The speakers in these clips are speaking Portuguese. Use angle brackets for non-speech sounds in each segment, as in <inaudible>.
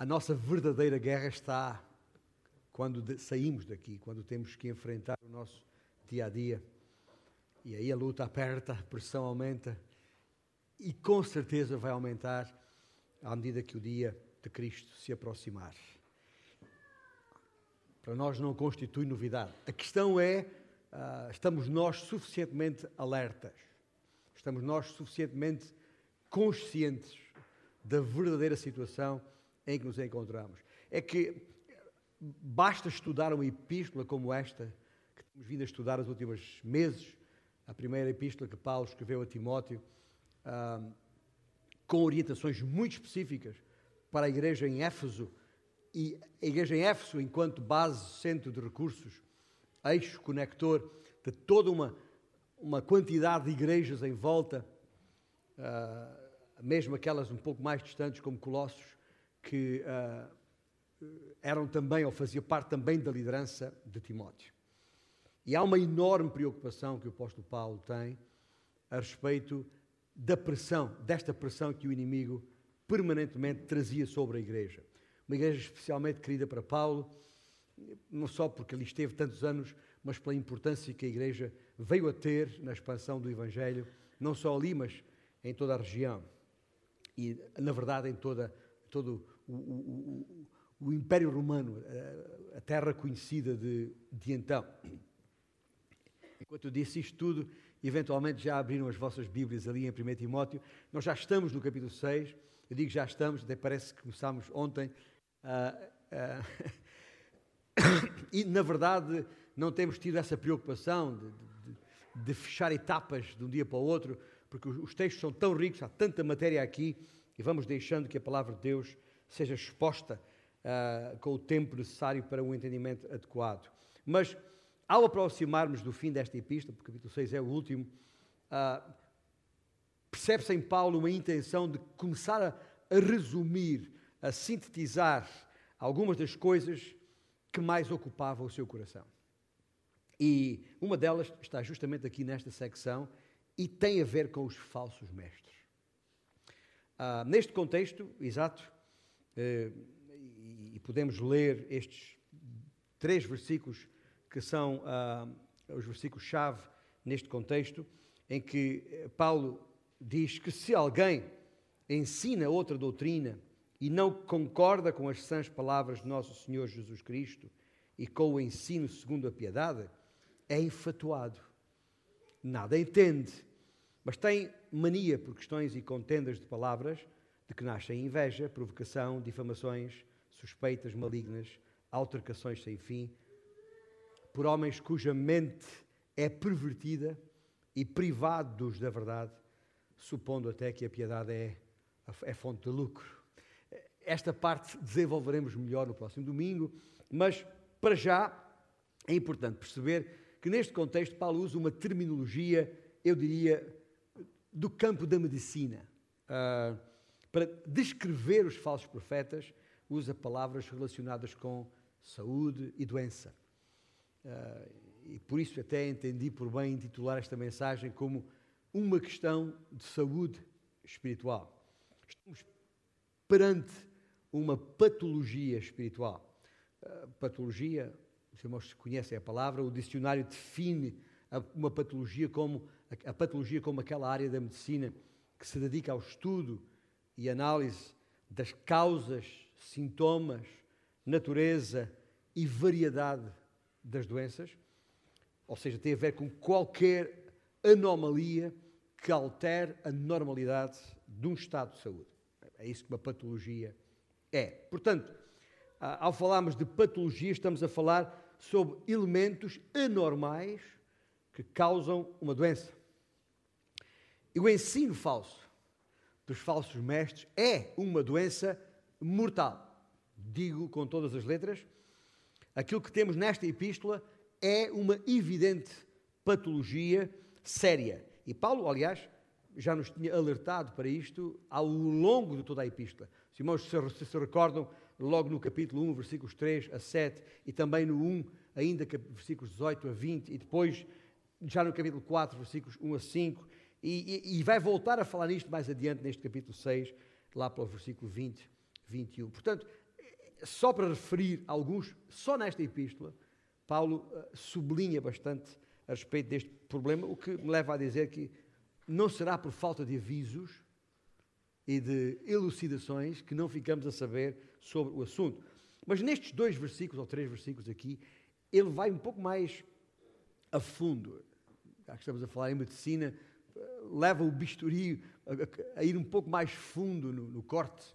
a nossa verdadeira guerra está quando saímos daqui, quando temos que enfrentar o nosso dia a dia. E aí a luta aperta, a pressão aumenta e com certeza vai aumentar à medida que o dia de Cristo se aproximar. Para nós não constitui novidade. A questão é: uh, estamos nós suficientemente alertas? Estamos nós suficientemente conscientes da verdadeira situação em que nos encontramos? É que basta estudar uma epístola como esta, que temos vindo a estudar nos últimos meses, a primeira epístola que Paulo escreveu a Timóteo, com orientações muito específicas para a igreja em Éfeso, e a igreja em Éfeso, enquanto base, centro de recursos, eixo conector de toda uma, uma quantidade de igrejas em volta, uh, mesmo aquelas um pouco mais distantes, como Colossos, que uh, eram também, ou faziam parte também da liderança de Timóteo. E há uma enorme preocupação que o apóstolo Paulo tem a respeito da pressão, desta pressão que o inimigo permanentemente trazia sobre a igreja. Uma igreja especialmente querida para Paulo, não só porque ali esteve tantos anos, mas pela importância que a igreja veio a ter na expansão do Evangelho, não só ali, mas em toda a região. E, na verdade, em toda, todo o, o, o, o Império Romano, a terra conhecida de, de então. Enquanto eu disse isto tudo, eventualmente já abriram as vossas Bíblias ali em 1 Timóteo. Nós já estamos no capítulo 6. Eu digo já estamos, até parece que começámos ontem. Uh, uh, <coughs> e, na verdade, não temos tido essa preocupação de, de, de, fechar etapas de um dia para o outro, porque os textos são tão ricos, há tanta matéria aqui, e vamos deixando que a palavra de Deus seja exposta uh, com o tempo necessário para um entendimento adequado. Mas ao aproximarmos do fim desta epístola, porque o capítulo 6 é o último, uh, percebe-se em Paulo uma intenção de começar a, a resumir, a sintetizar algumas das coisas que mais ocupavam o seu coração. E uma delas está justamente aqui nesta secção e tem a ver com os falsos mestres. Uh, neste contexto, exato, uh, e, e podemos ler estes três versículos que são ah, os versículos-chave neste contexto, em que eh, Paulo diz que se alguém ensina outra doutrina e não concorda com as sãs palavras de nosso Senhor Jesus Cristo e com o ensino segundo a piedade, é infatuado. Nada entende, mas tem mania por questões e contendas de palavras de que nascem inveja, provocação, difamações, suspeitas malignas, altercações sem fim, por homens cuja mente é pervertida e privados da verdade, supondo até que a piedade é, é fonte de lucro. Esta parte desenvolveremos melhor no próximo domingo, mas para já é importante perceber que neste contexto Paulo usa uma terminologia, eu diria, do campo da medicina. Uh, para descrever os falsos profetas, usa palavras relacionadas com saúde e doença. Uh, e por isso até entendi por bem intitular esta mensagem como uma questão de saúde espiritual. Estamos perante uma patologia espiritual. Uh, patologia, os irmãos conhecem a palavra, o dicionário define uma patologia como a, patologia como aquela área da medicina que se dedica ao estudo e análise das causas, sintomas, natureza e variedade das doenças, ou seja, tem a ver com qualquer anomalia que altere a normalidade de um estado de saúde. É isso que uma patologia é. Portanto, ao falarmos de patologia, estamos a falar sobre elementos anormais que causam uma doença. E o ensino falso dos falsos mestres é uma doença mortal. Digo com todas as letras, aquilo que temos nesta epístola é uma evidente patologia séria. E Paulo, aliás, já nos tinha alertado para isto ao longo de toda a epístola. Os irmãos se, se recordam, logo no capítulo 1, versículos 3 a 7, e também no 1, ainda versículos 18 a 20, e depois já no capítulo 4, versículos 1 a 5, e, e, e vai voltar a falar nisto mais adiante, neste capítulo 6, lá para o versículo 20, 21. Portanto, só para referir alguns, só nesta epístola, Paulo uh, sublinha bastante a respeito deste problema, o que me leva a dizer que não será por falta de avisos e de elucidações que não ficamos a saber sobre o assunto. Mas nestes dois versículos, ou três versículos aqui, ele vai um pouco mais a fundo. Já que estamos a falar em medicina, leva o bisturi a, a ir um pouco mais fundo no, no corte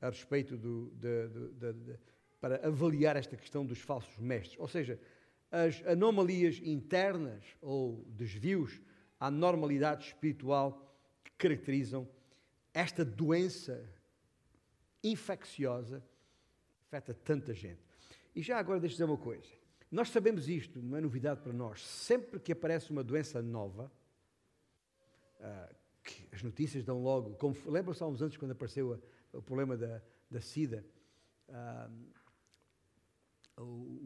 a respeito do, de, de, de, para avaliar esta questão dos falsos mestres. Ou seja, as anomalias internas ou desvios à normalidade espiritual que caracterizam esta doença infecciosa afeta tanta gente. E já agora deixa dizer uma coisa. Nós sabemos isto, não é novidade para nós. Sempre que aparece uma doença nova, uh, as notícias dão logo. Lembram-se há uns anos quando apareceu a, o problema da, da SIDA? Uh,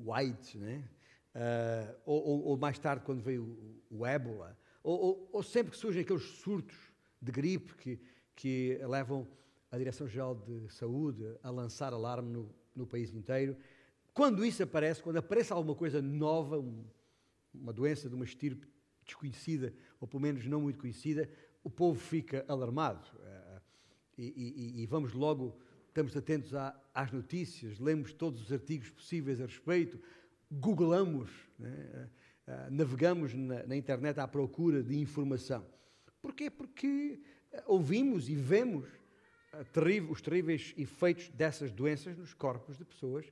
o AIDS, né? Uh, ou, ou, ou, mais tarde, quando veio o, o ébola, ou, ou, sempre que surgem aqueles surtos de gripe que, que levam a Direção-Geral de Saúde a lançar alarme no, no país inteiro. Quando isso aparece, quando aparece alguma coisa nova, um, uma doença de uma estirpe desconhecida, ou pelo menos não muito conhecida, o povo fica alarmado. Uh, e, e, e, vamos logo, estamos atentos à, às notícias, lemos todos os artigos possíveis a respeito, googlamos, né? uh, navegamos na, na, internet à procura de informação. Porquê? Porque ouvimos e vemos os terríveis efeitos dessas doenças nos corpos de pessoas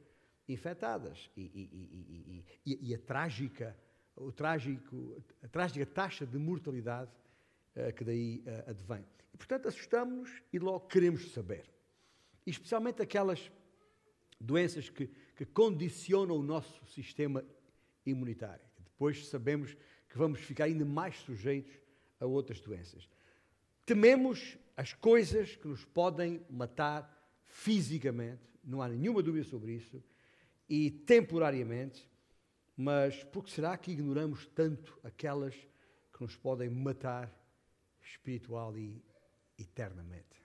infectadas e, e, e, e a trágica o trágico, a trágica taxa de mortalidade uh, que daí uh, advém. E, portanto, assustamos-nos e logo queremos saber. E especialmente aquelas doenças que, que condicionam o nosso sistema imunitário. Depois sabemos que vamos ficar ainda mais sujeitos a outras doenças. Tememos as coisas que nos podem matar fisicamente, não há nenhuma dúvida sobre isso, e temporariamente, mas por que será que ignoramos tanto aquelas que nos podem matar espiritual e eternamente?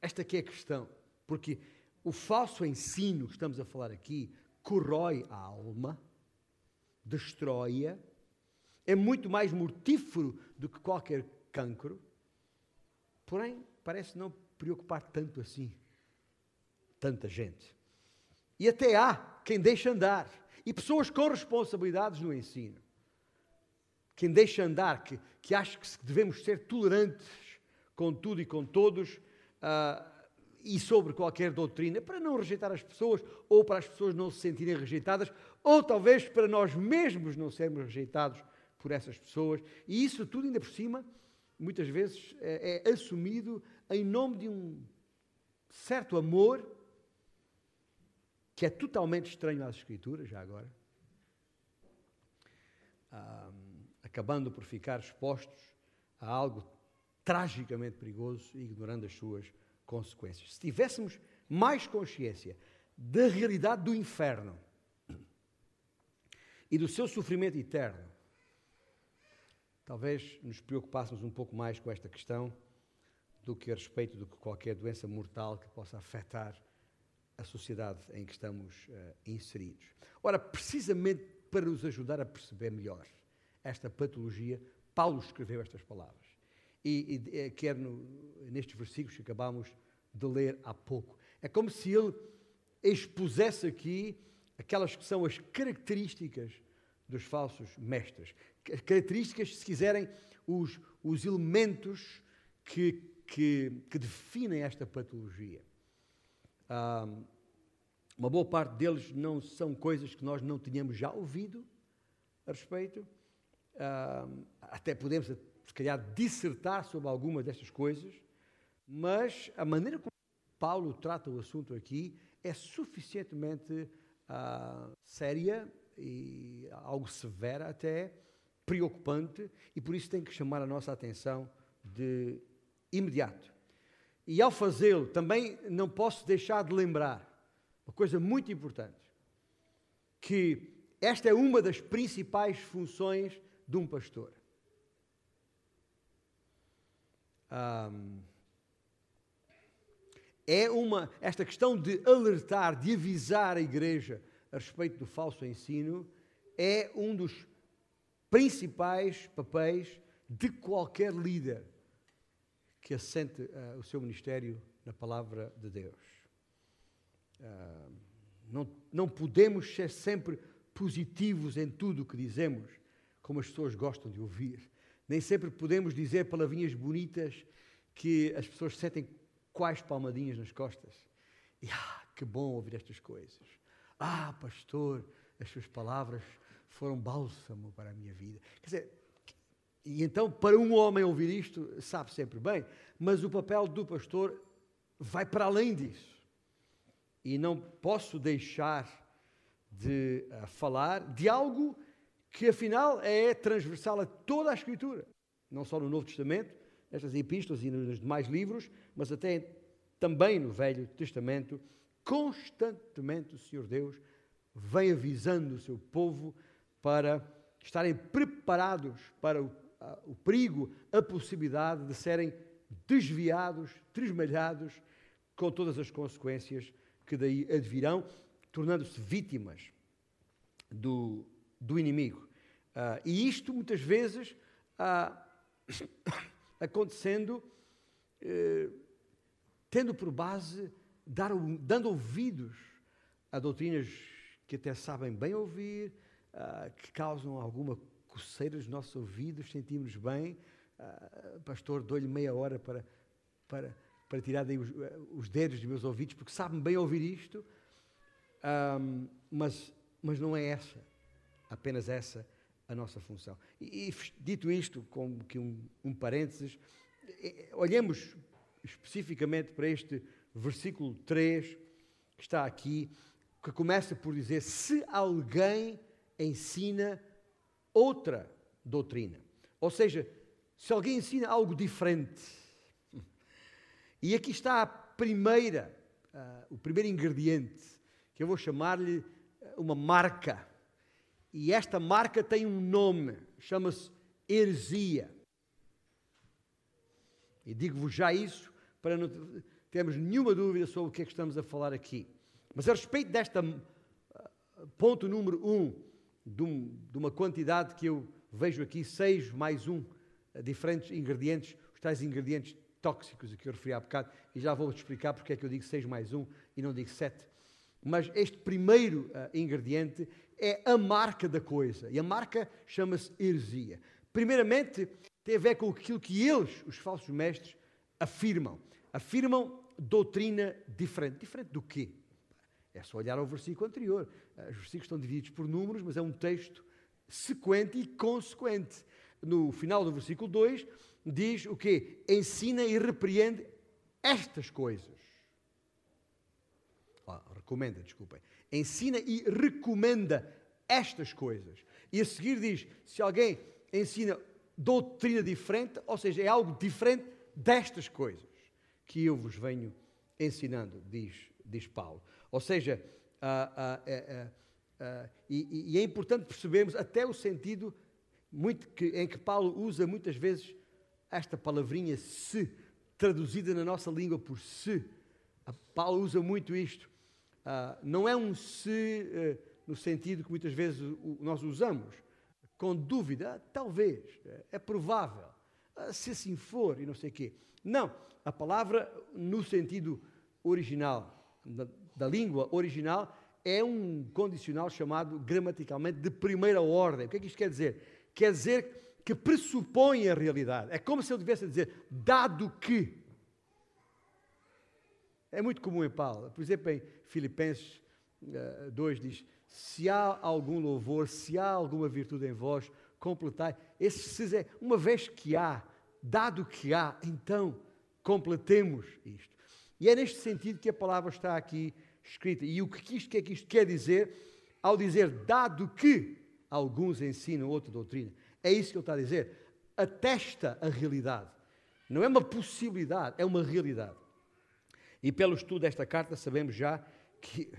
Esta aqui é a questão, porque o falso ensino que estamos a falar aqui corrói a alma, destrói-a, é muito mais mortífero do que qualquer cancro, porém parece não preocupar tanto assim tanta gente. E até há quem deixa andar, e pessoas com responsabilidades no ensino. Quem deixa andar, que, que acha que devemos ser tolerantes com tudo e com todos, uh, e sobre qualquer doutrina, para não rejeitar as pessoas, ou para as pessoas não se sentirem rejeitadas, ou talvez para nós mesmos não sermos rejeitados por essas pessoas, e isso tudo ainda por cima, muitas vezes é, é assumido em nome de um certo amor que é totalmente estranho às Escrituras, já agora, um, acabando por ficar expostos a algo tragicamente perigoso e ignorando as suas consequências. Se tivéssemos mais consciência da realidade do inferno e do seu sofrimento eterno, talvez nos preocupássemos um pouco mais com esta questão do que a respeito de qualquer doença mortal que possa afetar a sociedade em que estamos uh, inseridos. Ora, precisamente para nos ajudar a perceber melhor esta patologia, Paulo escreveu estas palavras. E, e eh, quer no, nestes versículos que acabamos de ler há pouco. É como se ele expusesse aqui aquelas que são as características dos falsos mestres. Características, se quiserem, os, os elementos que, que, que definem esta patologia. Um, uma boa parte deles não são coisas que nós não tínhamos já ouvido a respeito. Um, até podemos, se calhar, dissertar sobre algumas destas coisas, mas a maneira como Paulo trata o assunto aqui é suficientemente uh, séria e algo severa até, preocupante, e por isso tem que chamar a nossa atenção de imediato. E ao fazê-lo, também não posso deixar de lembrar uma coisa muito importante: que esta é uma das principais funções de um pastor. Um, é uma, esta questão de alertar, de avisar a igreja a respeito do falso ensino, é um dos principais papéis de qualquer líder que assente uh, o seu ministério na palavra de Deus. Uh, não, não podemos ser sempre positivos em tudo o que dizemos, como as pessoas gostam de ouvir. Nem sempre podemos dizer palavrinhas bonitas que as pessoas sentem quais palmadinhas nas costas. E ah, que bom ouvir estas coisas. Ah, pastor, as suas palavras foram bálsamo para a minha vida. Quer dizer, e então, para um homem ouvir isto, sabe sempre bem, mas o papel do pastor vai para além disso. E não posso deixar de uh, falar de algo que, afinal, é transversal a toda a Escritura, não só no Novo Testamento, nestas epístolas e nos demais livros, mas até também no Velho Testamento, constantemente o Senhor Deus vem avisando o seu povo para estarem preparados para o, o perigo, a possibilidade de serem desviados, tresmalhados, com todas as consequências que daí advirão, tornando-se vítimas do, do inimigo. Uh, e isto, muitas vezes, uh, <coughs> acontecendo, uh, tendo por base, dar, dando ouvidos a doutrinas que até sabem bem ouvir, uh, que causam alguma coceira nos nossos ouvidos, sentimos bem. Uh, pastor, dou-lhe meia hora para, para, para tirar daí os, os, dedos dos meus ouvidos, porque sabem bem ouvir isto, mas, mas não é essa, apenas essa a nossa função. E, e dito isto, como que um, um parênteses, olhemos especificamente para este versículo 3 que está aqui, que começa por dizer: Se alguém ensina outra doutrina. Ou seja, se alguém ensina algo diferente. E aqui está a primeira, uh, o primeiro ingrediente, que eu vou chamar-lhe ah, uma marca. E esta marca tem um nome, chama-se heresia. E digo-vos já isso para não termos nenhuma dúvida sobre o que é que estamos a falar aqui. Mas a respeito desta ah, ponto número um, de, um, de uma quantidade que eu vejo aqui, seis mais um, uh, diferentes ingredientes, os tais ingredientes tóxicos a que eu referi há bocado, e já vou-te explicar porque é que eu digo seis mais um e não digo sete. Mas este primeiro uh, ingrediente é a marca da coisa, e a marca chama-se heresia. Primeiramente, tem a ver com aquilo que eles, os falsos mestres, afirmam. Afirmam doutrina diferente. Diferente do quê? É só olhar ao versículo anterior. Eh, os versículos estão divididos por números, mas é um texto sequente e consequente. No final do versículo 2, diz o quê? Ensina e repreende estas coisas. Oh, recomenda, desculpem. Ensina e recomenda estas coisas. E a seguir diz: se alguém ensina doutrina diferente, ou seja, é algo diferente destas coisas que eu vos venho ensinando, diz, diz Paulo. Ou seja, uh, uh, e, e, é importante percebermos até o sentido em que Paulo usa muitas vezes esta palavrinha se, traduzida na nossa língua por se. Paulo usa muito isto. não é um se eh, no sentido que muitas vezes nós usamos, com dúvida, talvez, é provável, se assim for e não sei o quê. Não, a palavra no sentido original da língua original é um condicional chamado gramaticalmente de primeira ordem. O que é que isto quer dizer? Quer dizer que pressupõe a realidade. É como se eu tivesse a dizer, dado que. É muito comum em Paulo. Por exemplo, em Filipenses uh, eh, 2 diz: Se há algum louvor, se há alguma virtude em vós, completai. Esse é uma vez que há, dado que há, então completemos isto. E é neste sentido que a palavra está aqui escrita. E o que isto, que é que isto quer dizer ao dizer, dado que alguns ensinam outra doutrina? É isso que ele está a dizer. Atesta a realidade. Não é uma possibilidade, é uma realidade. E pelo estudo desta carta sabemos já que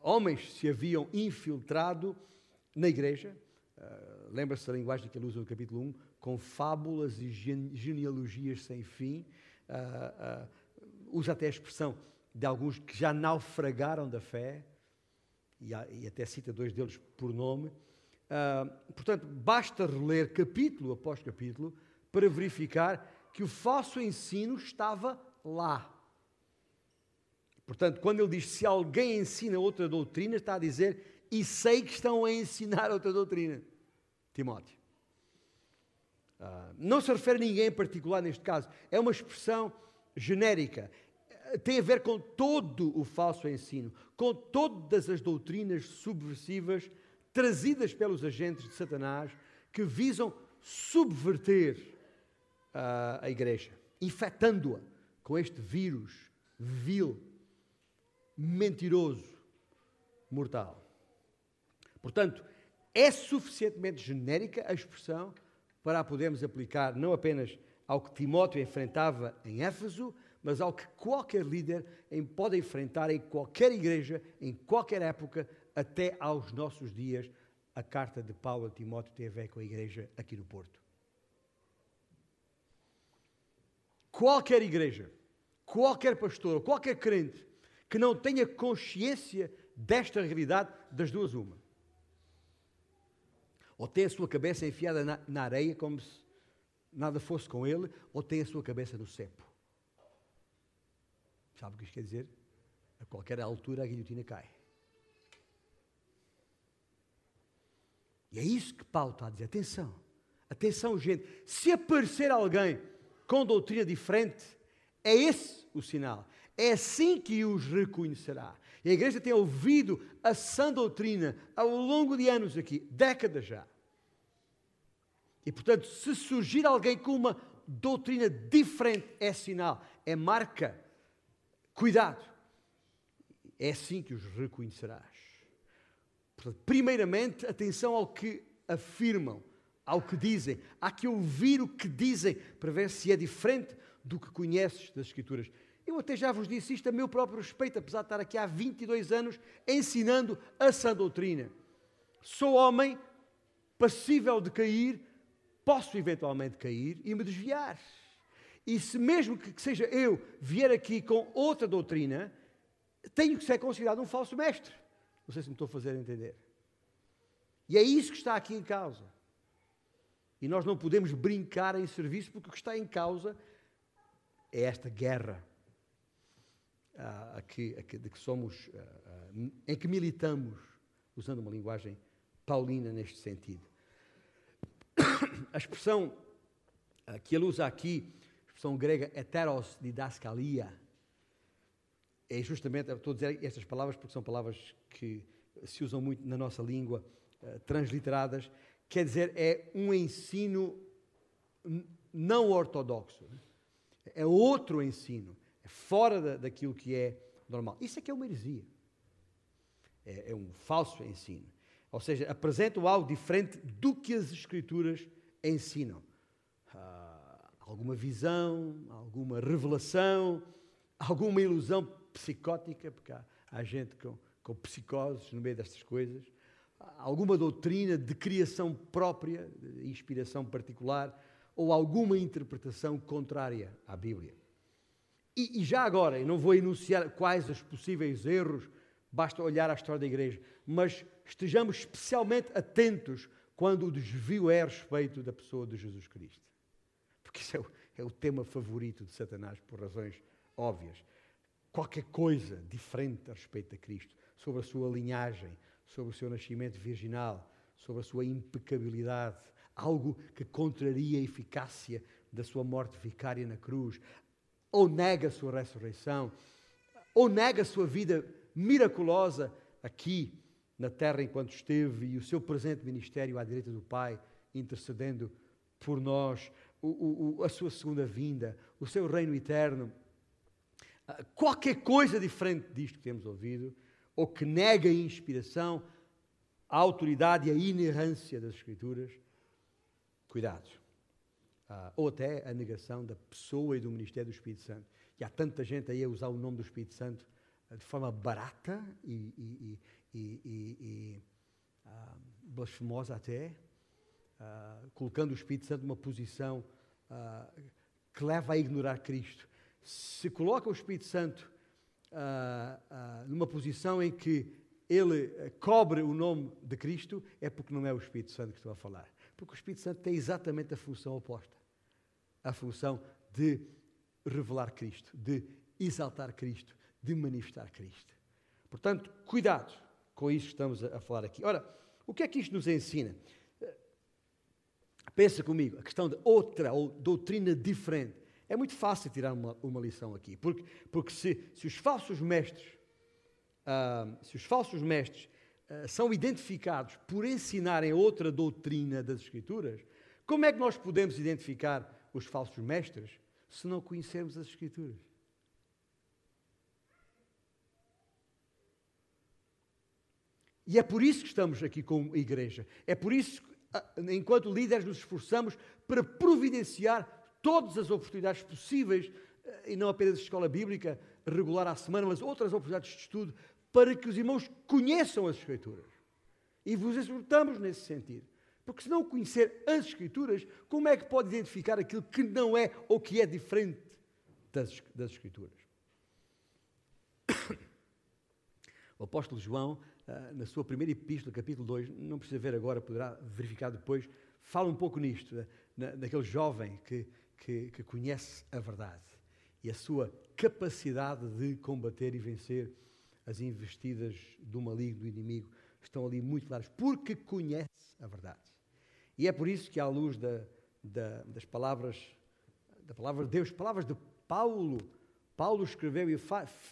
homens se haviam infiltrado na igreja. Uh, Lembra-se da linguagem que ele usa no capítulo 1, com fábulas e genealogias sem fim. Uh, uh, usa até a expressão de alguns que já naufragaram da fé, e, e até cita dois deles por nome. Uh, portanto, basta reler capítulo após capítulo para verificar que o falso ensino estava lá. Portanto, quando ele diz se alguém ensina outra doutrina, está a dizer e sei que estão a ensinar outra doutrina. Timóteo. Uh, não se refere a ninguém em particular neste caso, é uma expressão genérica. Tem a ver com todo o falso ensino, com todas as doutrinas subversivas trazidas pelos agentes de Satanás que visam subverter uh, a igreja, infectando-a com este vírus vil, mentiroso, mortal. Portanto, é suficientemente genérica a expressão para a podermos aplicar não apenas ao que Timóteo enfrentava em Éfeso, mas ao que qualquer líder pode enfrentar em qualquer igreja, em qualquer época, até aos nossos dias. A carta de Paulo a Timóteo tem a ver com a igreja aqui no Porto. Qualquer igreja, qualquer pastor, qualquer crente que não tenha consciência desta realidade, das duas, uma ou tem a sua cabeça enfiada na, na areia como se nada fosse com ele, ou tem a sua cabeça no cepo. Sabe o que isto quer dizer? A qualquer altura a guilhotina cai. E é isso que Paulo está a dizer. Atenção, atenção, gente. Se aparecer alguém com doutrina diferente, é esse o sinal. É assim que os reconhecerá. E a igreja tem ouvido a sã doutrina ao longo de anos aqui, décadas já. E portanto, se surgir alguém com uma doutrina diferente, é sinal, é marca. Cuidado. É assim que os reconhecerás. Portanto, primeiramente, atenção ao que afirmam, ao que dizem. Há que ouvir o que dizem para ver se é diferente do que conheces das Escrituras. Eu até já vos disse isto a meu próprio respeito, apesar de estar aqui há 22 anos ensinando a sã doutrina. Sou homem passível de cair, posso eventualmente cair e me desviar. E se mesmo que seja eu vier aqui com outra doutrina, tenho que ser considerado um falso mestre. Não sei se me estou a fazer entender. E é isso que está aqui em causa. E nós não podemos brincar em serviço, porque o que está em causa é esta guerra uh, a que, a que, de que somos, uh, em que militamos, usando uma linguagem paulina neste sentido. <coughs> A expressão que ele usa aqui, expressão grega heteros didascalia, é justamente, estou a dizer estas palavras porque são palavras que se usam muito na nossa língua, transliteradas, quer dizer, é um ensino não ortodoxo. É outro ensino é fora da, daquilo que é normal. Isso é que é uma heresia. É, é um falso ensino. Ou seja, apresentam algo diferente do que as Escrituras ensinam. Ah, alguma visão, alguma revelação, alguma ilusão psicótica, porque há, há gente com, com psicoses no meio destas coisas, alguma doutrina de criação própria, de inspiração particular, ou alguma interpretação contrária à Bíblia. E, e já agora, eu não vou enunciar quais os possíveis erros, basta olhar a história da igreja, mas estejamos especialmente atentos quando o desvio é a respeito da pessoa de Jesus Cristo. Porque isso é o, é o tema favorito de Satanás, por razões óbvias. Qualquer coisa diferente a respeito de Cristo, sobre a sua linhagem, sobre o seu nascimento virginal, sobre a sua impecabilidade, algo que contraria a eficácia da sua morte vicária na cruz, ou nega a sua ressurreição, ou nega a sua vida miraculosa aqui na terra enquanto esteve e o seu presente ministério à direita do Pai, intercedendo por nós, o, o, a sua segunda vinda, o seu reino eterno. Ah, qualquer coisa diferente disto que temos ouvido, ou que nega a inspiração, a autoridade e a inerrância das Escrituras, cuidado uh, ou até a negação da pessoa e do ministério do Espírito Santo. E há tanta gente aí a usar o nome do Espírito Santo uh, de forma barata e, e, e, e blasfemosa até, colocando o Espírito Santo numa posição que leva a ignorar Cristo. Se coloca o Espírito Santo ah, ah, numa posição em que ele eh, cobre o nome de Cristo, é porque não é o Espírito Santo que estou a falar. Porque o Espírito Santo tem exatamente a função oposta a função de revelar Cristo, de exaltar Cristo, de manifestar Cristo. Portanto, cuidado com isso que estamos a, falar aqui. Ora, o que é que isto nos ensina? Pensa comigo, a questão de outra ou doutrina diferente. É muito fácil tirar uma, uma lição aqui, porque, porque se, se os falsos mestres, uh, se os falsos mestres uh, são identificados por ensinarem outra doutrina das Escrituras, como é que nós podemos identificar os falsos mestres se não conhecermos as Escrituras? E é por isso que estamos aqui como igreja. É por isso enquanto líderes, nos esforçamos para providenciar todas as oportunidades possíveis, eh, e não apenas a escola bíblica regular à semana, mas outras oportunidades de estudo, para que os irmãos conheçam as Escrituras. E vos exortamos nesse sentido. Porque se não conhecer as Escrituras, como é que pode identificar aquilo que não é ou que é diferente das, das Escrituras? <coughs> O apóstolo João na sua primeira epístola, capítulo 2, não precisa ver agora, poderá verificar depois, fala um pouco nisto, na, naquele jovem que, que, que conhece a verdade e a sua capacidade de combater e vencer as investidas do maligno, do inimigo, estão ali muito claras, porque conhece a verdade. E é por isso que, à luz da, da, das palavras, da palavra de Deus, palavras de Paulo, Paulo escreveu, e eu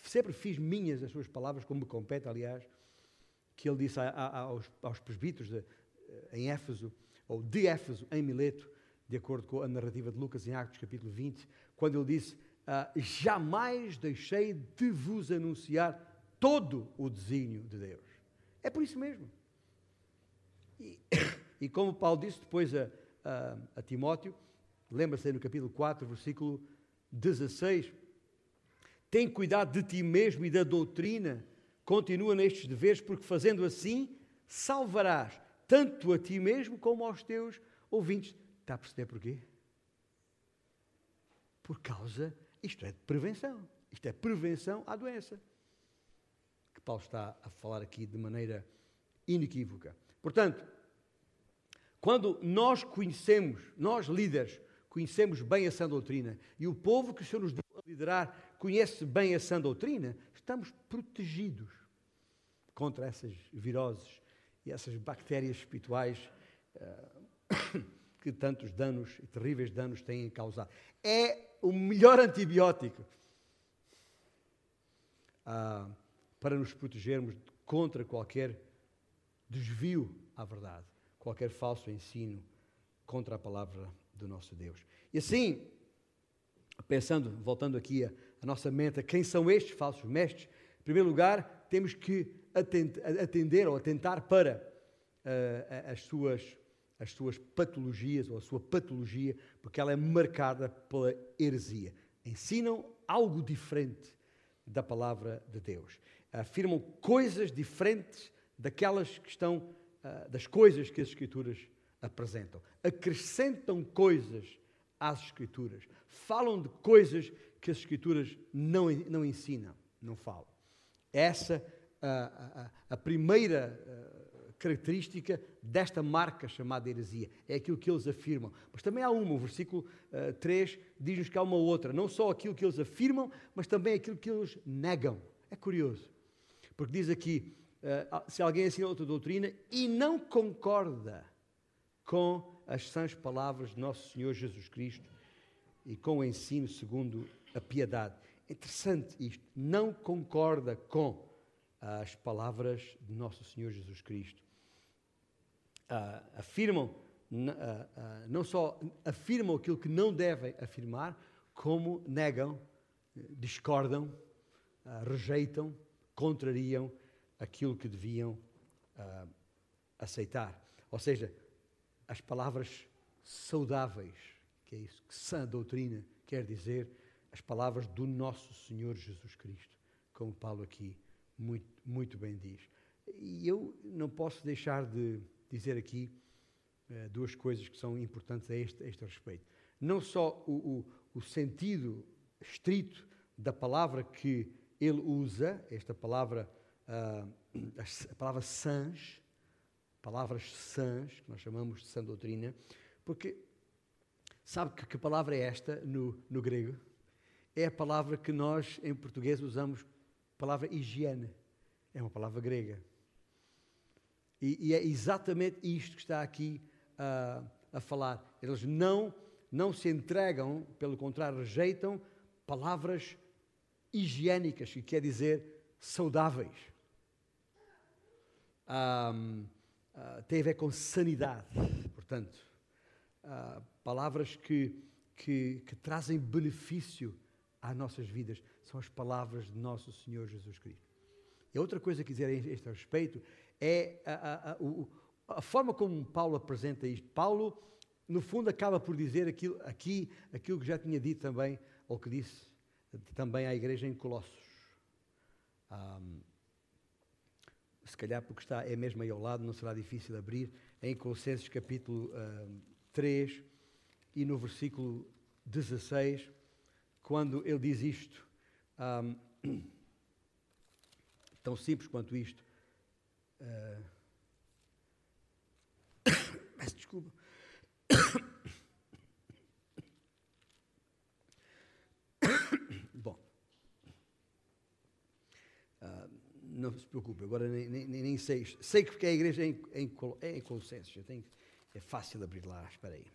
sempre fiz minhas as suas palavras, como me compete, aliás, que ele disse a, a, aos, aos, presbíteros de, eh, em Éfeso, ou de Éfeso, em Mileto, de acordo com a narrativa de Lucas em Atos capítulo 20, quando ele disse: ah, Jamais deixei de vos anunciar todo o desígnio de Deus. É por isso mesmo. E, <coughs> e como Paulo disse depois a, a, a Timóteo, lembra-se no capítulo 4, versículo 16: Tem cuidado de ti mesmo e da doutrina Continua nestes deveres, porque fazendo assim, salvarás tanto a ti mesmo como aos teus ouvintes. Está a perceber porquê? Por causa, isto é de prevenção. Isto é prevenção à doença. Que Paulo está a falar aqui de maneira inequívoca. Portanto, quando nós conhecemos, nós líderes, conhecemos bem a sã doutrina e o povo que o Senhor nos deu a liderar conhece bem a sã doutrina, estamos protegidos contra essas viroses e essas bactérias espirituais uh, <coughs> que tantos danos e terríveis danos têm causado. É o melhor antibiótico uh, para nos protegermos contra qualquer desvio à verdade, qualquer falso ensino contra a palavra do nosso Deus. E assim, pensando, voltando aqui a, a nossa mente, quem são estes falsos mestres? Em primeiro lugar, temos que atender ou atentar para uh, as, suas, as suas patologias ou a sua patologia, porque ela é marcada pela heresia. Ensinam algo diferente da palavra de Deus. Afirmam coisas diferentes daquelas que estão, uh, das coisas que as Escrituras apresentam. Acrescentam coisas às Escrituras. Falam de coisas que as Escrituras não, não ensinam, não falam. Essa a, a, a primeira uh, característica desta marca chamada heresia. É aquilo que eles afirmam. Mas também há uma, o versículo uh, 3 diz-nos que há uma outra. Não só aquilo que eles afirmam, mas também aquilo que eles negam. É curioso. Porque diz aqui, uh, se alguém ensina outra doutrina e não concorda com as sãs palavras de nosso Senhor Jesus Cristo e com o ensino segundo a piedade. É interessante isto. Não concorda com as palavras de nosso Senhor Jesus Cristo. Uh, afirmam, uh, uh, não só afirmam aquilo que não devem afirmar, como negam, discordam, rejeitam, contrariam aquilo que deviam aceitar. Ou seja, as palavras saudáveis, que é isso que sã doutrina quer dizer, as palavras do nosso Senhor Jesus Cristo, como Paulo aqui muito, muito bem diz. E eu não posso deixar de dizer aqui uh, duas coisas que são importantes a este, a este respeito. Não só o, o, o sentido estrito da palavra que ele usa esta palavra, uh, a palavra sãs, palavras sãs, que nós chamamos de sã doutrina, porque sabe que, que palavra é esta no, no grego? É a palavra que nós em português usamos, palavra higiene. É uma palavra grega. E, e é exatamente isto que está aqui uh, a falar. Eles não, não se entregam, pelo contrário, rejeitam palavras higiênicas, que quer dizer saudáveis. Um, uh, tem a ver com sanidade, portanto, uh, palavras que, que, que trazem benefício às nossas vidas são as palavras de nosso Senhor Jesus Cristo. E outra coisa que dizer a este respeito é a, a, a, a, forma como Paulo apresenta isto. Paulo, no fundo, acaba por dizer aquilo, aqui aquilo que já tinha dito também, ou que disse também à igreja em Colossos. Um, se calhar porque está, é mesmo aí ao lado, não será difícil abrir, em Colossenses capítulo um, 3 e no versículo 16, quando ele diz isto, um, <clears throat> tão simples quanto isto. Uh, <coughs> peço desculpa. <coughs> não se preocupe, agora nem, nem, nem sei. Sei que é a igreja é em, em, é em Colossenses. É fácil abrir lá, espera aí.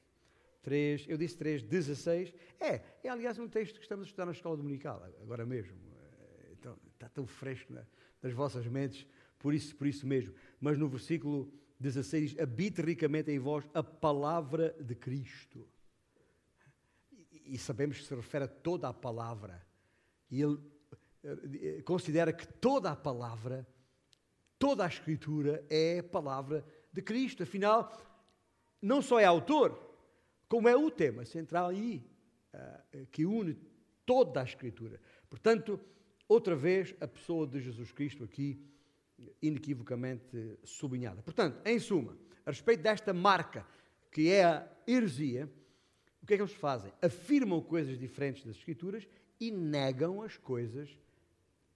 3, eu disse 3, 16. É, é aliás um texto que estamos a estudar na escola dominical, agora mesmo. Eh, então, está tão fresco na, nas vossas mentes, por isso, por isso mesmo. Mas no versículo 16 diz: Habite ricamente em vós a palavra de Cristo. E, e sabemos que se refere a toda a palavra. E ele eh, considera que toda a palavra, toda a Escritura é palavra de Cristo. Afinal, não só é autor, como é o tema central aí, uh, que une toda a Escritura. Portanto, outra vez, a pessoa de Jesus Cristo aqui, inequivocamente sublinhada. Portanto, em suma, a respeito desta marca, que é a heresia, o que é que eles fazem? Afirmam coisas diferentes das Escrituras e negam as coisas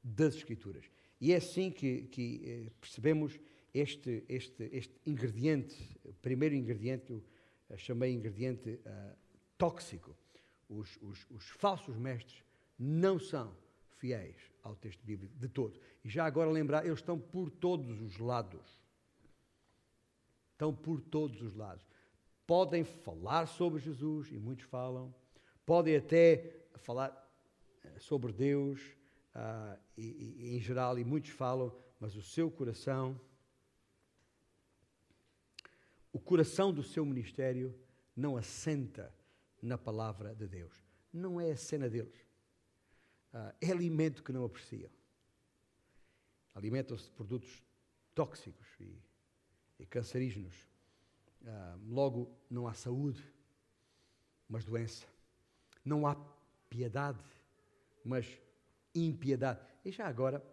das Escrituras. E é assim que, que eh, percebemos este, este, este ingrediente, primeiro ingrediente, chamei ingrediente uh, tóxico. Os, os, os falsos mestres não são fiéis ao texto bíblico de todo. E já agora lembrar, eles estão por todos os lados. Estão por todos os lados. Podem falar sobre Jesus, e muitos falam. Podem até falar sobre Deus, uh, e, e, em geral, e muitos falam, mas o seu coração, o coração do seu ministério não assenta na palavra de Deus. Não é a cena deles. Uh, é alimento que não apreciam. Alimentam-se de produtos tóxicos e, e cancerígenos. Uh, logo, não há saúde, mas doença. Não há piedade, mas impiedade. E já agora,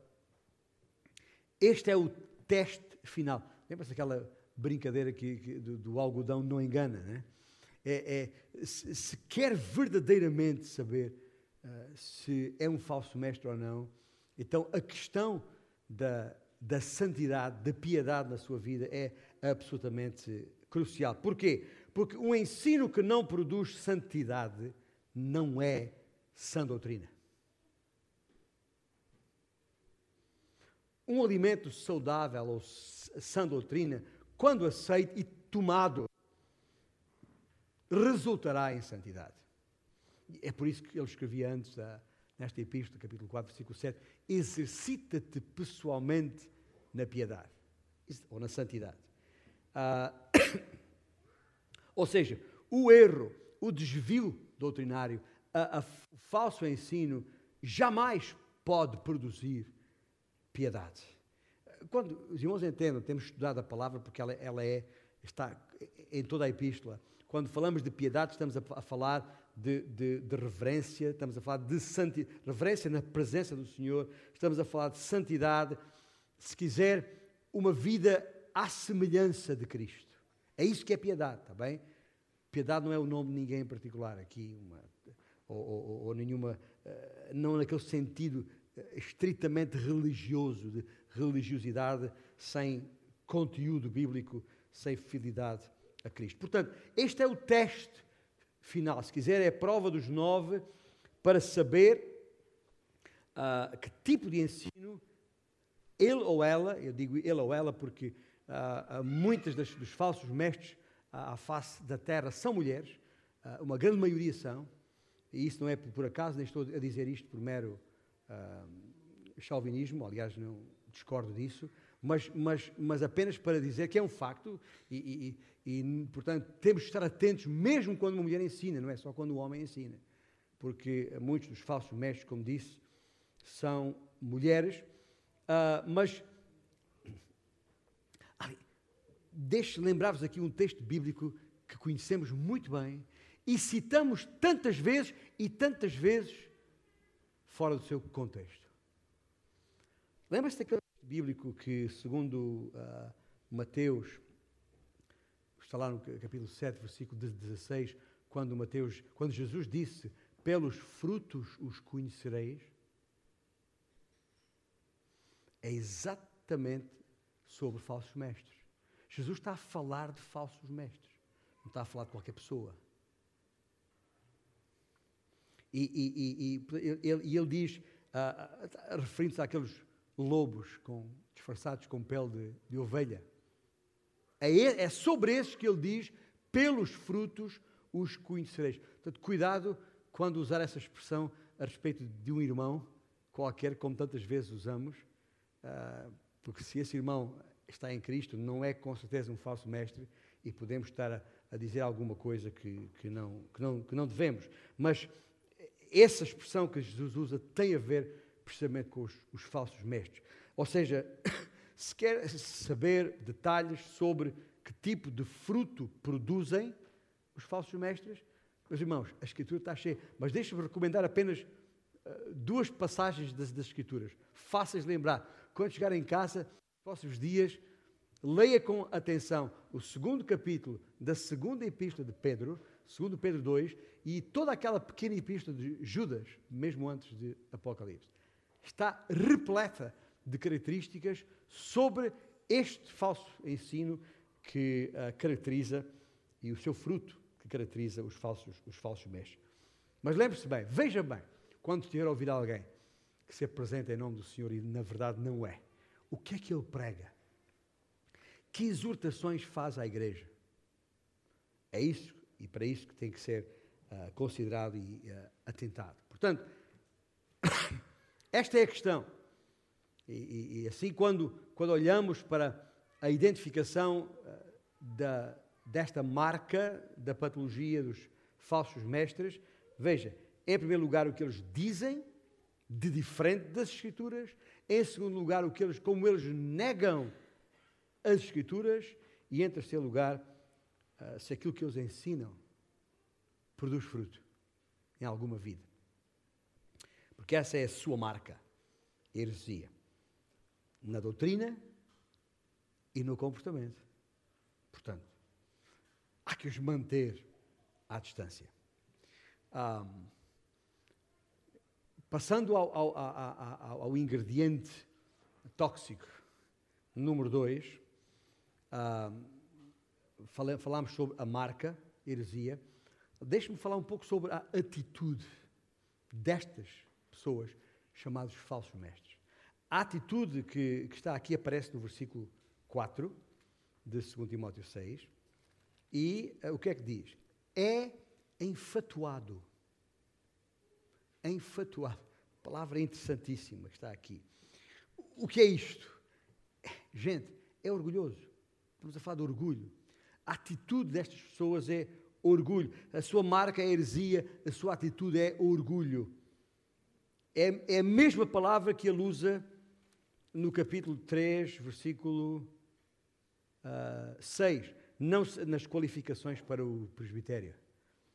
este é o teste final. Lembra-se aquela brincadeira que, que do, do, algodão não engana, né? É, é se, se, quer verdadeiramente saber uh, se é um falso mestre ou não, então a questão da, da santidade, da piedade na sua vida é absolutamente crucial. Porquê? Porque um ensino que não produz santidade não é sã doutrina. um alimento saudável ou sã doutrina, quando aceito e tomado, resultará em santidade. É por isso que ele escrevia antes, nesta epístola, capítulo 4, versículo 7, exercita-te pessoalmente na piedade, ou na santidade. Ah, <coughs> ou seja, o erro, o desvio doutrinário, o falso ensino, jamais pode produzir piedade. Quando os irmãos entendam, temos estudado a palavra porque ela, ela é, está em toda a epístola. Quando falamos de piedade, estamos a, a falar de, de, de, reverência, estamos a falar de santidade, reverência na presença do Senhor, estamos a falar de santidade, se quiser, uma vida à semelhança de Cristo. É isso que é piedade, está bem? Piedade não é o nome de ninguém em particular aqui, uma, ou, ou, ou nenhuma, eh, não naquele sentido estritamente religioso, de religiosidade sem conteúdo bíblico, sem fidelidade a Cristo. Portanto, este é o teste final. Se quiser, é a prova dos nove para saber uh, que tipo de ensino ele ou ela, eu digo ele ou ela porque uh, muitas das, dos falsos mestres à face da terra são mulheres, uh, uma grande maioria são, e isso não é por acaso, nem estou a dizer isto por mero chauvinismo, aliás, não discordo disso, mas, mas, mas apenas para dizer que é um facto e, e, e, portanto, temos de estar atentos mesmo quando uma mulher ensina, não é só quando o homem ensina. Porque muitos dos falsos mestres, como disse, são mulheres, uh, mas deixe lembrar-vos aqui um texto bíblico que conhecemos muito bem e citamos tantas vezes e tantas vezes fora do seu contexto. Lembra-se daquele bíblico que, segundo uh, Mateus, está lá no capítulo 7, versículo 16, quando Mateus, quando Jesus disse: "Pelos frutos os conhecereis", é exatamente sobre falsos mestres. Jesus está a falar de falsos mestres, não está a falar de qualquer pessoa. E, e, e, e ele, ele, diz, uh, referindo-se àqueles lobos com, disfarçados com pele de, de ovelha. É, é sobre esses que ele diz: pelos frutos os conhecereis. Portanto, cuidado quando usar essa expressão a respeito de um irmão qualquer, como tantas vezes usamos, uh, porque se esse irmão está em Cristo, não é com certeza um falso mestre e podemos estar a, a dizer alguma coisa que, que, não, que, não, que não devemos. Mas essa expressão que Jesus usa tem a ver precisamente com os, os falsos mestres. Ou seja, <coughs> se quer saber detalhes sobre que tipo de fruto produzem os falsos mestres, meus irmãos, a Escritura está cheia. Mas deixe-me recomendar apenas uh, duas passagens das, das Escrituras, fáceis de lembrar. Quando chegar em casa, nos próximos dias, leia com atenção o segundo capítulo da segunda epístola de Pedro, segundo Pedro 2, e toda aquela pequena epístola de Judas, mesmo antes de Apocalipse está repleta de características sobre este falso ensino que uh, caracteriza e o seu fruto que caracteriza os falsos, os falsos mestres. Mas lembre-se bem, veja bem, quando estiver a ouvir alguém que se apresenta em nome do Senhor e na verdade não é, o que é que ele prega? Que exortações faz à igreja? É isso e para isso que tem que ser uh, considerado e uh, atentado. Portanto, esta é a questão. E, e, e assim, quando, quando olhamos para a identificação uh, da, desta marca da patologia dos falsos mestres, veja, em primeiro lugar o que eles dizem de diferente das Escrituras, em segundo lugar o que eles, como eles negam as Escrituras, e em terceiro lugar, uh, se aquilo que eles ensinam produz fruto em alguma vida porque essa é a sua marca, heresia. Na doutrina e no comportamento. Portanto, há que os manter à distância. Passando ao, ao, ao, ao, ingrediente tóxico número 2, um, falámos sobre a marca, heresia. Deixe-me falar um pouco sobre a atitude destas pessoas chamados falsos mestres. A atitude que, que está aqui aparece no versículo 4 de 2 Timóteo 6. E uh, o que é que diz? É enfatuado. Enfatuado. Palavra interessantíssima que está aqui. O que é isto? Gente, é orgulhoso. Estamos a falar de orgulho. A atitude destas pessoas é orgulho. A sua marca é heresia, a sua atitude é orgulho é, é a mesma palavra que ele usa no capítulo 3, versículo uh, ah, 6, não, nas qualificações para o presbitério,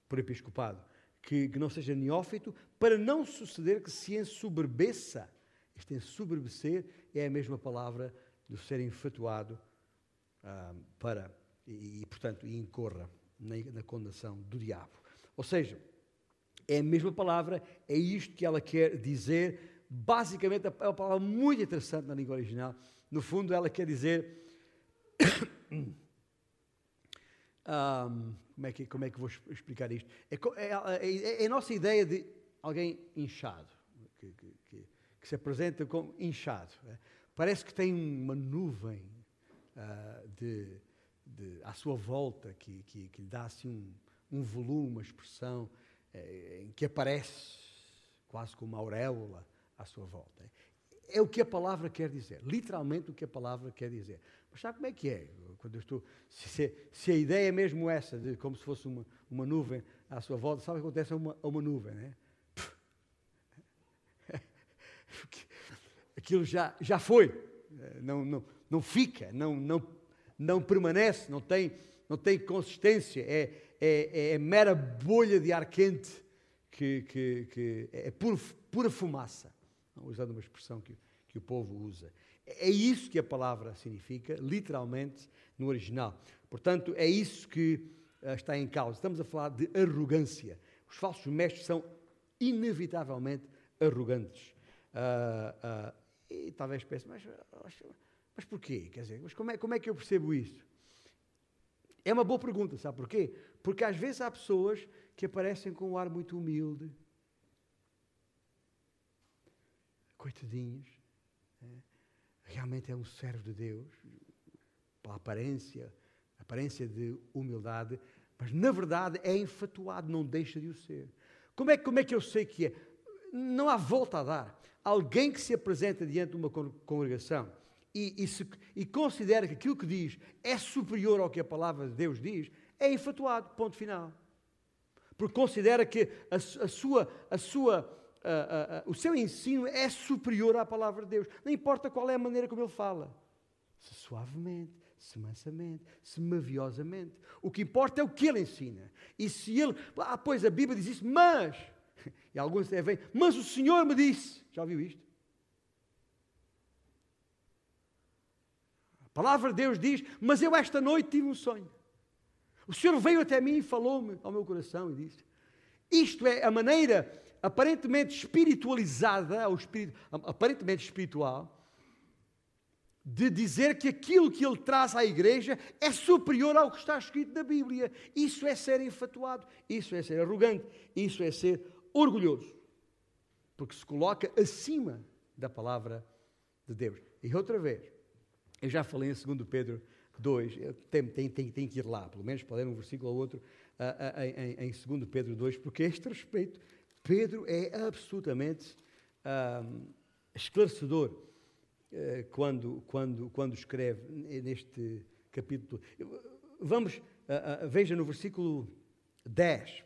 para o episcopado, que, que não seja neófito, para não suceder que se ensoberbeça. Este ensoberbecer é a mesma palavra do ser infatuado uh, para, e, e, portanto, incorra na, na condenação do diabo. Ou seja, é a mesma palavra, é isto que ela quer dizer basicamente, é uma palavra muito interessante na língua original. No fundo, ela quer dizer. <coughs> um, como, é que, como é que vou explicar isto? É, é, é, é a nossa ideia de alguém inchado, que, que, que, se apresenta como inchado. É? Parece que tem uma nuvem uh, de, de, à sua volta que, que, que lhe dá assim um, um volume, uma expressão, é, em que aparece quase como uma auréola à sua volta. É o que a palavra quer dizer, literalmente o que a palavra quer dizer. Mas sabe como é que é? Quando eu estou, se, se a ideia é mesmo essa, de como se fosse uma, uma nuvem à sua volta, sabe o que acontece a uma, uma nuvem, né? <laughs> Aquilo já, já foi, não, não, não fica, não, não, não permanece, não tem, não tem consistência, é, é, é mera bolha de ar quente que, que, que é pura, pura fumaça, usando uma expressão que, que o povo usa. É isso que a palavra significa, literalmente, no original. Portanto, é isso que uh, está em causa. Estamos a falar de arrogância. Os falsos mestres são inevitavelmente arrogantes. Uh, uh, e talvez pense, mas, mas porquê? Quer dizer, mas como é, como é que eu percebo isso? É uma boa pergunta, sabe porquê? Porque às vezes há pessoas que aparecem com um ar muito humilde. Coitadinhos. É? Realmente é um servo de Deus, pela aparência, aparência de humildade, mas na verdade é enfatuado, não deixa de o ser. Como é, como é que eu sei que é? Não há volta a dar. Alguém que se apresenta diante de uma congregação e, e, se, e considera que aquilo que diz é superior ao que a palavra de Deus diz, é infatuado, ponto final. Porque considera que a, a sua, a sua, a, o seu ensino é superior à palavra de Deus. Não importa qual é a maneira como ele fala. Se suavemente, se mansamente, se maviosamente. O que importa é o que ele ensina. E se ele. Ah, pois a Bíblia diz isso, mas. <laughs> E alguns vêm, mas o Senhor me disse. Já ouviu isto? A palavra de Deus diz, mas eu esta noite tive um sonho. O Senhor veio até mim e falou-me ao meu coração e disse: Isto é a maneira aparentemente espiritualizada, ou espiritu, aparentemente espiritual, de dizer que aquilo que ele traz à igreja é superior ao que está escrito na Bíblia. Isso é ser enfatuado, isso é ser arrogante, isso é ser orgulhoso, porque se coloca acima da palavra de Deus. E outra vez, eu já falei em 2 Pedro 2, tem, tem, tem, tem que ir lá, pelo menos para ler um versículo ou outro, uh, em, em 2 Pedro 2, porque a este respeito, Pedro é absolutamente uh, esclarecedor uh, quando, quando, quando escreve neste capítulo. Vamos, veja no versículo 10.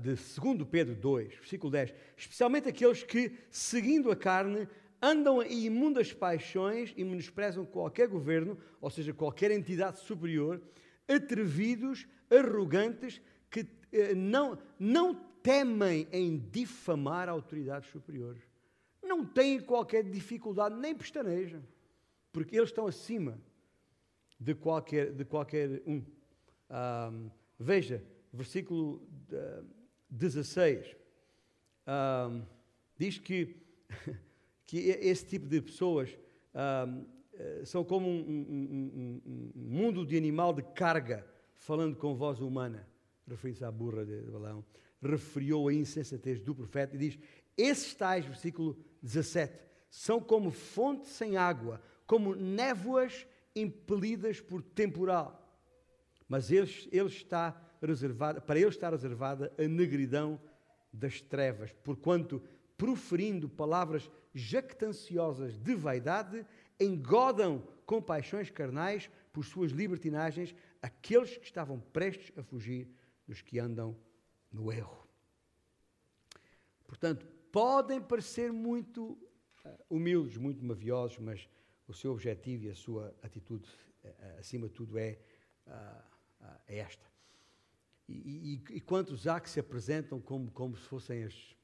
de 2 Pedro 2, versículo 10, especialmente aqueles que, seguindo a carne, andam em imundas paixões e menosprezam qualquer governo, ou seja, qualquer entidade superior, atrevidos, arrogantes, que eh, não, não temem em difamar autoridades superiores. Não têm qualquer dificuldade, nem pestanejam, porque eles estão acima de qualquer, de qualquer um. veja, versículo uh, 16. Um, diz que <laughs> que esse tipo de pessoas eh, são como um, um, um, um, mundo de animal de carga, falando com voz humana, referindo-se à burra de Balão, referiu a insensatez do profeta e diz: Esses tais, versículo 17, são como fonte sem água, como névoas impelidas por temporal. Mas eles, ele está reservado, para ele está reservada a negridão das trevas, porquanto proferindo palavras jactanciosas de vaidade, engodam com paixões carnais por suas libertinagens aqueles que estavam prestes a fugir dos que andam no erro. Portanto, podem parecer muito eh, humildes, muito maviosos, mas o seu objetivo e a sua atitude, eh, eh, acima de tudo, é, é esta. E, e, e quantos há que se apresentam como, como se fossem as,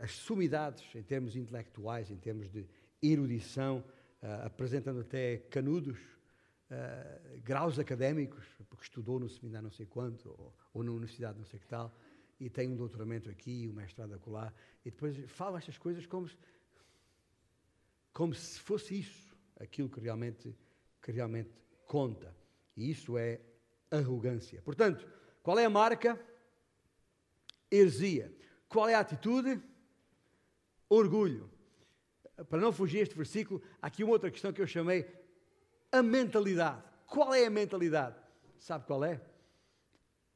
as sumidades em termos intelectuais, em termos de erudição, apresentando até canudos, graus académicos, porque estudou no seminário não sei quanto, ou, ou na universidade não sei que tal, e tem um doutoramento aqui, um mestrado acolá, e depois fala estas coisas como se, como se fosse isso, aquilo que realmente, que realmente conta. E isso é arrogância. Portanto, qual é a marca? Heresia. Qual é a atitude? Orgulho. Para não fugir este versículo, há aqui uma outra questão que eu chamei a mentalidade. Qual é a mentalidade? Sabe qual é?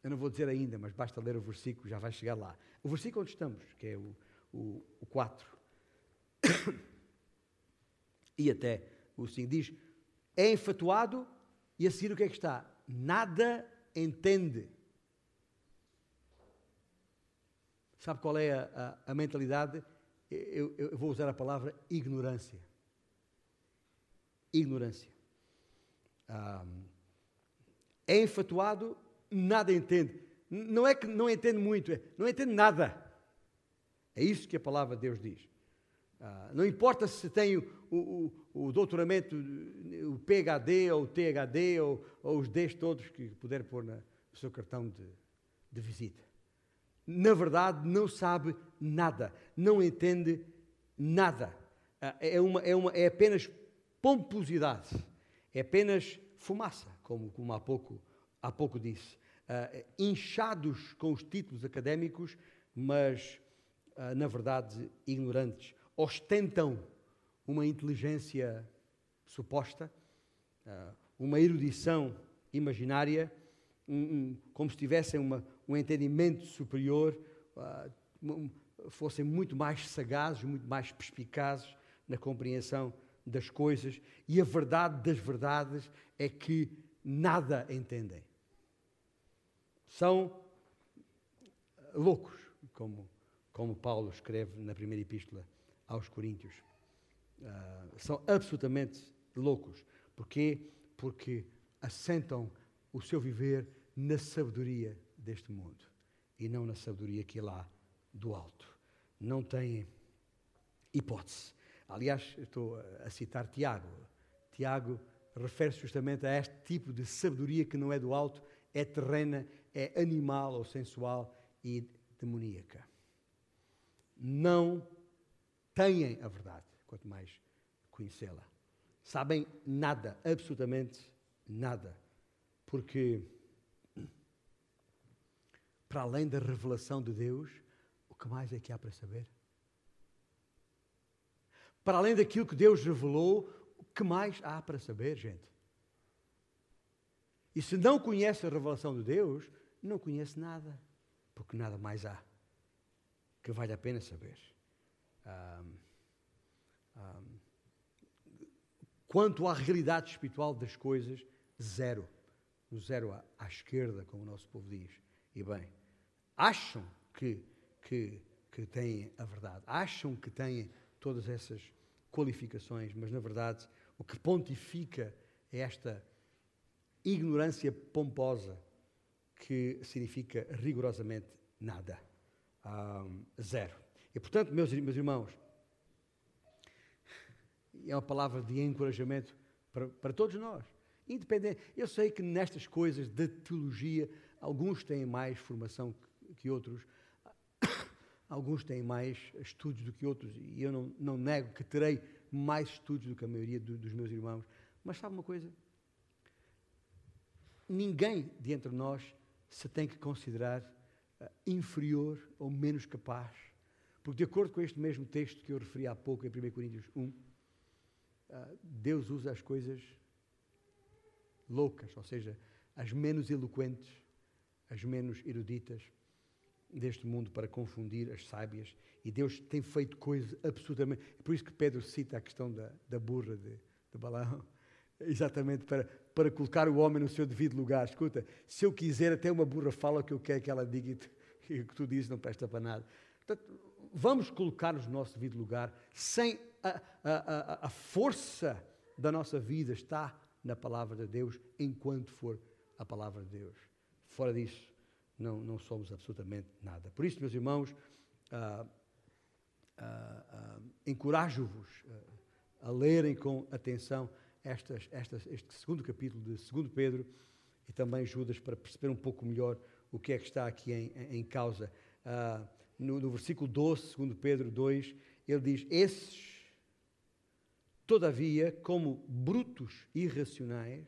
Eu não vou dizer ainda, mas basta ler o versículo, já vai chegar lá. O versículo onde estamos, que é o, o, o 4. <coughs> e até o 5 diz: é enfatuado e a seguir o que é que está? Nada entende. Sabe qual é a, a, a mentalidade? Eu, eu, vou usar a palavra ignorância. Ignorância. Um, é enfatuado, nada entende. Não é que não entende muito, é, não entende nada. É isso que a palavra de Deus diz. Uh, não importa se tem o, o, o, doutoramento, o PHD ou o THD ou, ou os Ds todos que puder pôr na, no seu cartão de, de visita na verdade, não sabe nada, não entende nada. Ah, é, uma, é, uma, é apenas pomposidade, é apenas fumaça, como, como há, pouco, há pouco disse. Uh, inchados com os títulos académicos, mas, uh, na verdade, ignorantes. Ostentam uma inteligência suposta, uh, uma erudição imaginária, um, como se tivessem uma, um entendimento superior, uh, fossem muito mais sagazes, muito mais perspicazes na compreensão das coisas, e a verdade das verdades é que nada entendem. São loucos, como, como Paulo escreve na primeira epístola aos Coríntios. Uh, são absolutamente loucos. Porquê? Porque assentam o seu viver na sabedoria deste mundo e não na sabedoria que é lá do alto. Não tem hipótese. Aliás, estou a citar Tiago. Tiago refere-se justamente a este tipo de sabedoria que não é do alto, é terrena, é animal ou sensual e demoníaca. Não têm a verdade, quanto mais conhecê-la. Sabem nada, absolutamente nada. Porque para além da revelação de Deus, o que mais é que há para saber? Para além daquilo que Deus revelou, o que mais há para saber, gente? E se não conhece a revelação de Deus, não conhece nada, porque nada mais há que vale a pena saber. Um, um, quanto à realidade espiritual das coisas, zero. No zero à, à esquerda, como o nosso povo diz. E bem, acham que, que, que têm a verdade, acham que têm todas essas qualificações, mas na verdade o que pontifica é esta ignorância pomposa que significa rigorosamente nada. Um, zero. E portanto, meus, meus irmãos, é uma palavra de encorajamento para, para todos nós. Independente. Eu sei que nestas coisas da teologia, alguns têm mais formação que outros, <coughs> alguns têm mais estudos do que outros, e eu não, não nego que terei mais estudos do que a maioria do, dos meus irmãos. Mas sabe uma coisa? Ninguém de entre nós se tem que considerar uh, inferior ou menos capaz. Porque, de acordo com este mesmo texto que eu referi há pouco, em 1 Coríntios 1, uh, Deus usa as coisas loucas, ou seja, as menos eloquentes, as menos eruditas, deste mundo para confundir as sábias. E Deus tem feito coisas absolutamente. É por isso que Pedro cita a questão da, da burra de, de Balaão. <laughs> Exatamente para, para colocar o homem no seu devido lugar. Escuta, se eu quiser, até uma burra fala o que eu quero que ela diga e <laughs> o que tu dizes não presta para nada. Portanto, vamos colocar-nos no nosso devido lugar sem a, a, a, a força da nossa vida está na palavra de Deus enquanto for a palavra de Deus. Fora disso, não, não somos absolutamente nada. Por isso, meus irmãos, ah, ah, ah, encorajo-vos a lerem com atenção estas, estas, este segundo capítulo de 2 Pedro e também Judas para perceber um pouco melhor o que é que está aqui em, em causa. no, no versículo 12, segundo Pedro 2, ele diz: Esses, todavia, como brutos irracionais,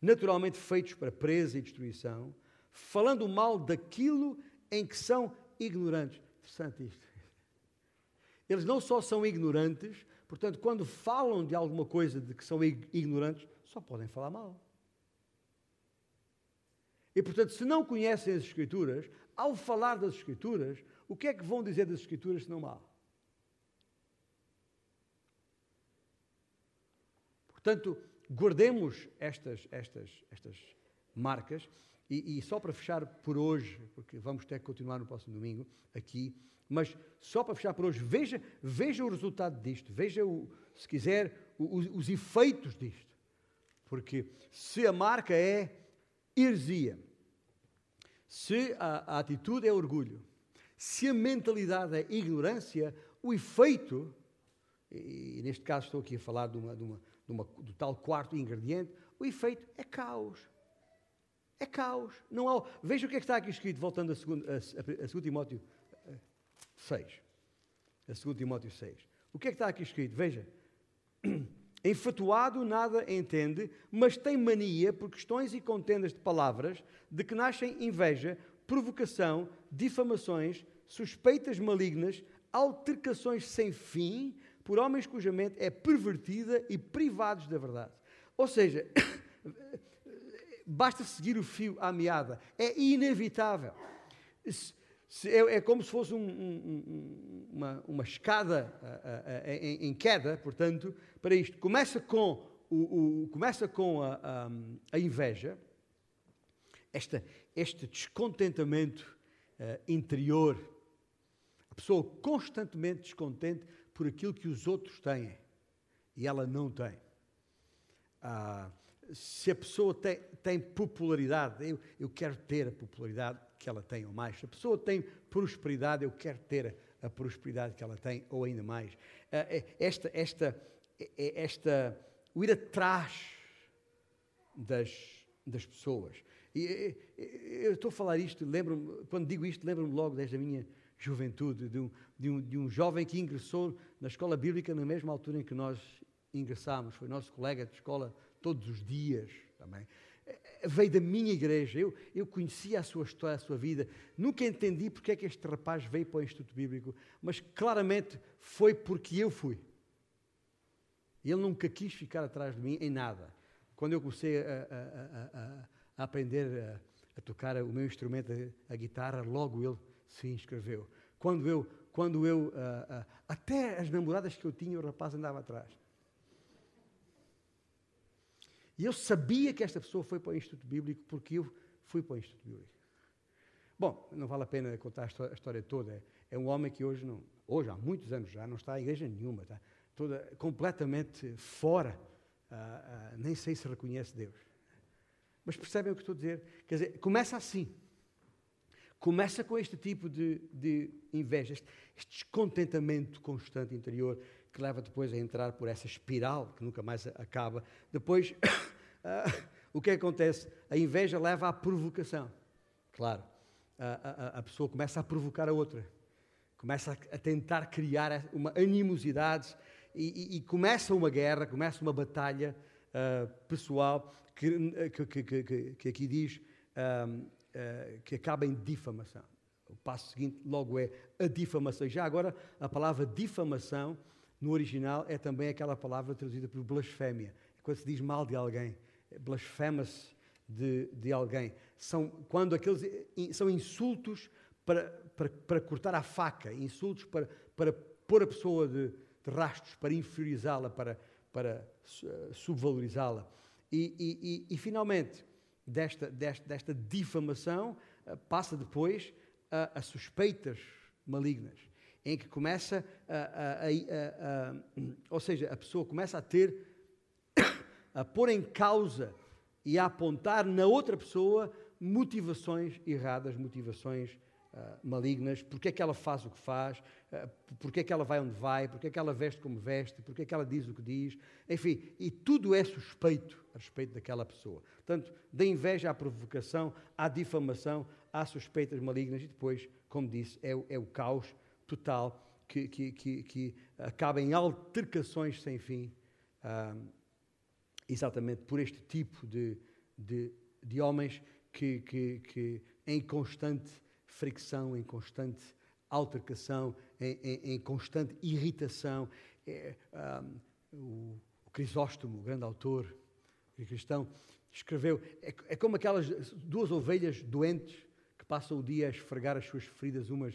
naturalmente feitos para presa e destruição, falando mal daquilo em que são ignorantes. Interessante isto. Eles não só são ignorantes, portanto, quando falam de alguma coisa de que são ignorantes, só podem falar mal. E, portanto, se não conhecem as Escrituras, ao falar das Escrituras, o que é que vão dizer das Escrituras se não mal? Portanto, guardemos estas, estas, estas marcas e, e, só para fechar por hoje, porque vamos ter que continuar no próximo domingo aqui, mas só para fechar por hoje, veja, veja o resultado disto, veja, o, se quiser, o, os, os efeitos disto. Porque se a marca é heresia, se a, a atitude é orgulho, se a mentalidade é ignorância, o efeito, e, e neste caso estou aqui a falar de uma, de uma, uma, do tal quarto ingrediente, o efeito é caos. É caos. Não há... Veja o que é que está aqui escrito, voltando a 2 Timóteo 6. A 2 Timóteo 6. O que é que está aqui escrito? Veja. <clears throat> Enfatuado nada entende, mas tem mania por questões e contendas de palavras, de que nascem inveja, provocação, difamações, suspeitas malignas, altercações sem fim, por homens cuja mente é pervertida e privados da verdade. Ou seja, <coughs> basta seguir o fio à meada. É inevitável. É, é como se fosse um, um, uma, uma, escada uh, uh, em, em, queda, portanto, para isto. Começa com, o, o começa com a, a, a inveja, esta, este descontentamento uh, interior, a pessoa constantemente descontente por aquilo que os outros têm e ela não tem. Ah, se a pessoa tem, tem popularidade, eu, eu quero ter a popularidade que ela tem ou mais. Se a pessoa tem prosperidade, eu quero ter a, prosperidade que ela tem ou ainda mais. Ah, é, esta, esta, é, é, esta, o ir atrás das, das pessoas. E, eu estou a falar isto, lembro quando digo isto, lembro-me logo desde a minha juventude, de um, de, um, de um jovem que ingressou na escola bíblica na mesma altura em que nós ingressámos. Foi nosso colega de escola todos os dias também. Eh, veio da minha igreja, eu, eu conhecia a sua história, a sua vida, nunca entendi porque é que este rapaz veio para o Instituto Bíblico, mas claramente foi porque eu fui. Ele nunca quis ficar atrás de mim em nada. Quando eu comecei a, a, a, a aprender a, tocar o meu instrumento, a, guitarra, logo ele se inscreveu. Quando eu, quando eu uh, uh, até as namoradas que eu tinha, o rapaz andava atrás. E eu sabia que esta pessoa foi para o Instituto Bíblico porque eu fui para o Instituto Bíblico. Bom, não vale a pena contar a história toda. É um homem que hoje, não, hoje há muitos anos já, não está em igreja nenhuma, está toda, completamente fora, uh, nem sei se reconhece Deus. Mas percebem o que estou a dizer? Quer dizer, começa assim. Começa com este tipo de, de inveja, este, este descontentamento constante interior que leva depois a entrar por essa espiral que nunca mais acaba. Depois, uh, <coughs> o que acontece? A inveja leva à provocação. Claro, a, a, a pessoa começa a provocar a outra, começa a, a tentar criar uma animosidade e, e, e, começa uma guerra, começa uma batalha uh, pessoal que, que, que, que, aqui diz uh, que acaba em difamação. O passo seguinte logo é a difamação. Já agora, a palavra difamação no original é também aquela palavra traduzida por blasfémia. É quando se diz mal de alguém, é blasfema-se de, de alguém. São, quando aqueles, são insultos para, para, para cortar a faca, insultos para, para pôr a pessoa de, de rastros, para inferiorizá-la, para, para subvalorizá-la. E, e, e, e, finalmente, desta, desta, desta difamação, eh, passa depois a, a suspeitas malignas em que começa a, a, a, ou seja, a pessoa começa a ter, <coughs> a pôr em causa e a apontar na outra pessoa motivações erradas, motivações malignas, porque é que ela faz o que faz, uh, porque é que ela vai onde vai, porque é que ela veste como veste, porque é que ela diz o que diz, enfim, e tudo é suspeito a respeito daquela pessoa. Portanto, da inveja à provocação, à difamação, há suspeitas malignas e depois, como disse, é, é o caos total que, que, que, que, acaba em altercações sem fim, uh, exatamente por este tipo de, de, de homens que, em constante fricção, em constante altercação, em, em, em constante irritação. É, um, o, o Crisóstomo, o grande autor cristão, escreveu: é, é, como aquelas duas ovelhas doentes que passam o dia a esfregar as suas feridas umas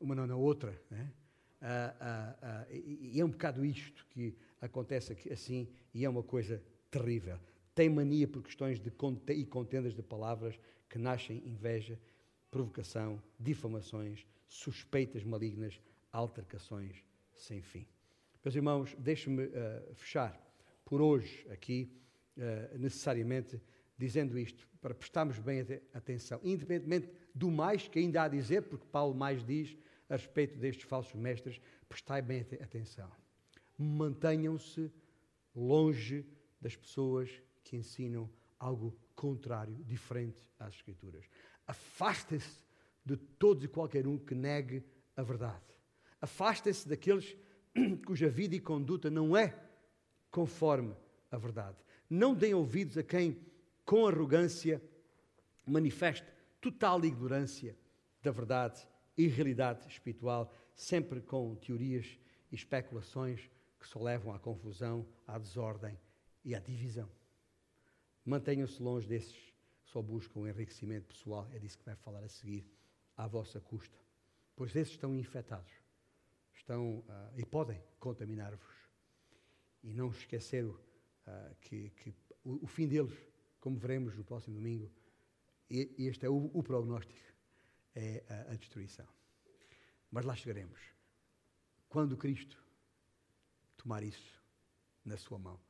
uma na outra. Né? Ah, ah, ah, e, e é um bocado isto que acontece aqui, assim, e é uma coisa terrível. Tem mania por questões de e contendas de palavras que nascem inveja provocação, difamações, suspeitas malignas, altercações sem fim. Meus irmãos, deixe-me uh, fechar por hoje aqui, uh, necessariamente, dizendo isto, para prestarmos bem atenção, independentemente do mais que ainda há a dizer, porque Paulo mais diz a respeito destes falsos mestres, prestai bem atenção. Mantenham-se longe das pessoas que ensinam algo contrário, diferente às Escrituras. Afastem-se de todos e qualquer um que negue a verdade. Afastem-se daqueles <clears throat> cuja vida e conduta não é conforme a verdade. Não deem ouvidos a quem, com arrogância, manifeste total ignorância da verdade e realidade espiritual, sempre com teorias e especulações que só levam à confusão, à desordem e à divisão. Mantenham-se longe desses só buscam enriquecimento pessoal, é disso que vai falar a seguir, à vossa custa. Pois esses estão infectados, estão uh, e podem contaminar-vos. E não esquecer uh, que, que o, o, fim deles, como veremos no próximo domingo, e, este é o, o prognóstico, é a, a destruição. Mas lá chegaremos. Quando Cristo tomar isso na sua mão.